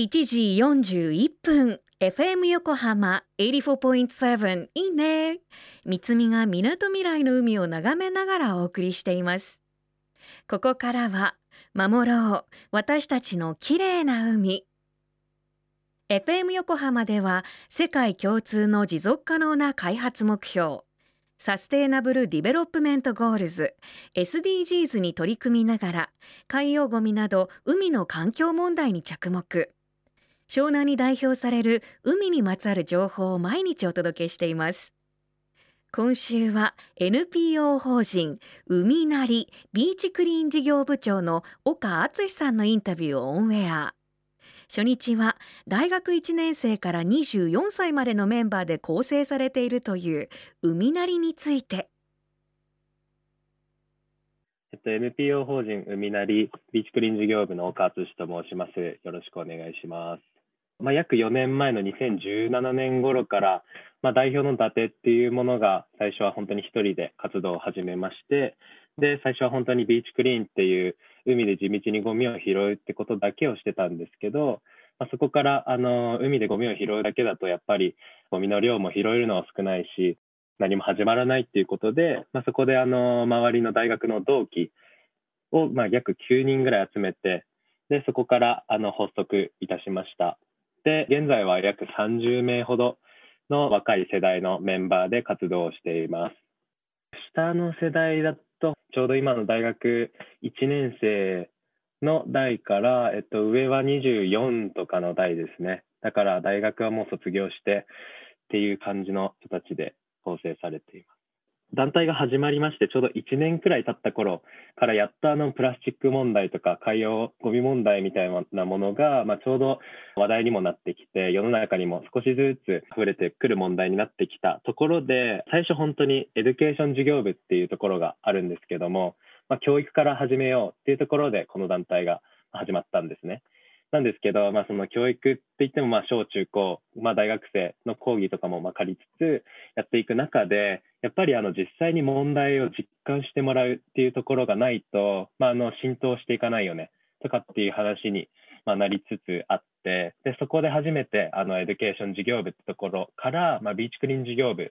1時41分 FM 横浜84.7いいね。三つみがみなとみらいの海を眺めながらお送りしています。ここからは守ろう私たちの綺麗な海。FM 横浜では世界共通の持続可能な開発目標サステイナブル・ディベロップメント・ゴールズ SDGs に取り組みながら海洋ごみなど海の環境問題に着目。湘南に代表される海にまつわる情報を毎日お届けしています今週は NPO 法人海なりビーチクリーン事業部長の岡敦さんのインタビューをオンエア初日は大学1年生から24歳までのメンバーで構成されているという海なりについてえっと、NPO 法人海なりビーチクリーン事業部の岡敦と申します。よろしくお願いします。まあ、約4年前の2017年頃から、まあ、代表の伊達っていうものが最初は本当に1人で活動を始めましてで最初は本当にビーチクリーンっていう海で地道にゴミを拾うってことだけをしてたんですけど、まあ、そこからあの海でゴミを拾うだけだとやっぱりゴミの量も拾えるのは少ないし何も始まらないっていうことで、まあ、そこであの周りの大学の同期をまあ約9人ぐらい集めてでそこからあの発足いたしました。で、現在は約30名ほどの若い世代のメンバーで活動をしています。下の世代だと、ちょうど今の大学1年生の代から、えっと、上は24とかの代ですね。だから大学はもう卒業してっていう感じの人たちで構成されています。団体が始まりましてちょうど1年くらい経った頃からやっとあのプラスチック問題とか海洋ゴミ問題みたいなものが、まあ、ちょうど話題にもなってきて世の中にも少しずつ溢れてくる問題になってきたところで最初本当にエデュケーション事業部っていうところがあるんですけども、まあ、教育から始めようっていうところでこの団体が始まったんですね。なんですけど、まあ、その教育って言っても、まあ、小中高、まあ、大学生の講義とかもまあ借りつつやっていく中で、やっぱりあの実際に問題を実感してもらうっていうところがないと、まあ、あの浸透していかないよねとかっていう話にまあなりつつあって、でそこで初めてあのエデュケーション事業部ってところから、まあ、ビーチクリーン事業部っ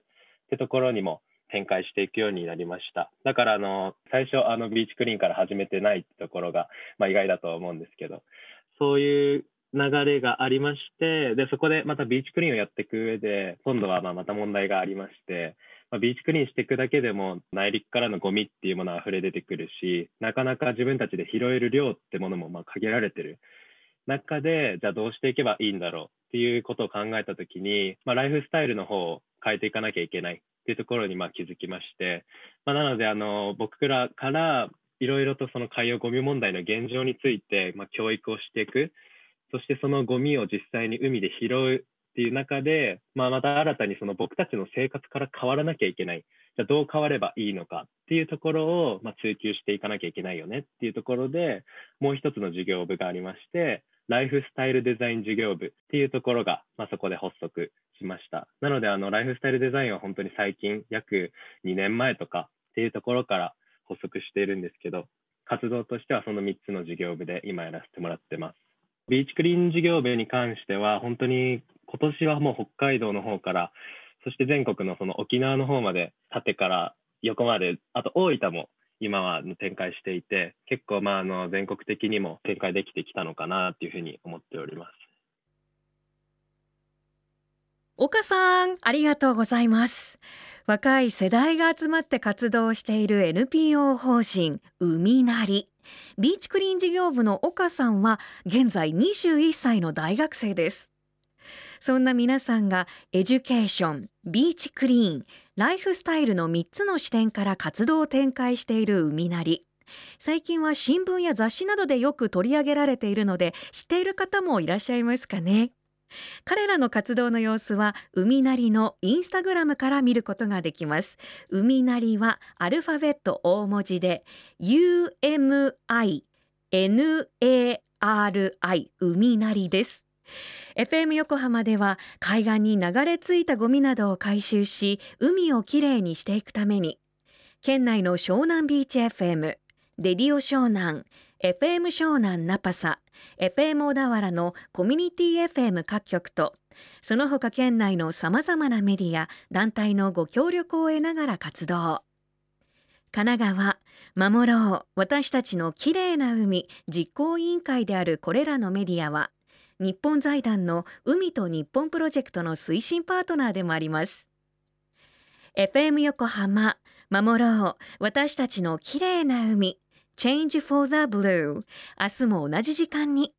てところにも展開していくようになりました。だからあの最初あのビーチクリーンから始めてないってところが、まあ、意外だと思うんですけど、そういう流れがありまして、で、そこでまたビーチクリーンをやっていく上で、今度はまあまた問題がありまして、まあ、ビーチクリーンしていくだけでも内陸からのゴミっていうものは溢れ出てくるし、なかなか自分たちで拾える量ってものもまあ限られてる。中で、じゃあどうしていけばいいんだろうっていうことを考えたときに、まあ、ライフスタイルの方を変えていかなきゃいけないっていうところにまあ気づきまして、まあ、なのであの僕らからいろいろとその海洋ゴミ問題の現状について、まあ、教育をしていく、そしてそのゴミを実際に海で拾うっていう中で、まあ、また新たにその僕たちの生活から変わらなきゃいけない、じゃあどう変わればいいのかっていうところを、まあ、追求していかなきゃいけないよねっていうところで、もう一つの事業部がありまして、ライフスタイルデザイン事業部っていうところが、まあ、そこで発足しました。なので、あのライフスタイルデザインは本当に最近、約2年前とかっていうところから発足しているんですけど、活動としてはその3つの事業部で今やらせてもらってます。ビーチクリーン事業部に関しては、本当に今年はもう北海道の方から、そして全国のその沖縄の方まで、縦から横まで、あと大分も今は展開していて、結構まああの全国的にも展開できてきたのかなというふうに思っております。岡さん、ありがとうございます。若い世代が集まって活動している NPO 法人 UMINARI。ビーチクリーン事業部の岡さんは現在21歳の大学生です。そんな皆さんがエデュケーション、ビーチクリーン、ライフスタイルの3つの視点から活動を展開している UMINARI。最近は新聞や雑誌などでよく取り上げられているので知っている方もいらっしゃいますかね。彼らの活動の様子は海なりのインスタグラムから見ることができます。海なりはアルファベット大文字で UMINARI 海なりです。FM 横浜では海岸に流れ着いたゴミなどを回収し海をきれいにしていくために県内の湘南ビーチ FM レディオ湘南 FM 湘南ナパサ FM 小田原のコミュニティ FM 各局とその他県内のさまざまなメディア団体のご協力を得ながら活動。神奈川守ろう私たちのきれいな海実行委員会であるこれらのメディアは日本財団の海と日本プロジェクトの推進パートナーでもあります。FM 横浜守ろう私たちのきれいな海 Change for the Blue 明日も同じ時間に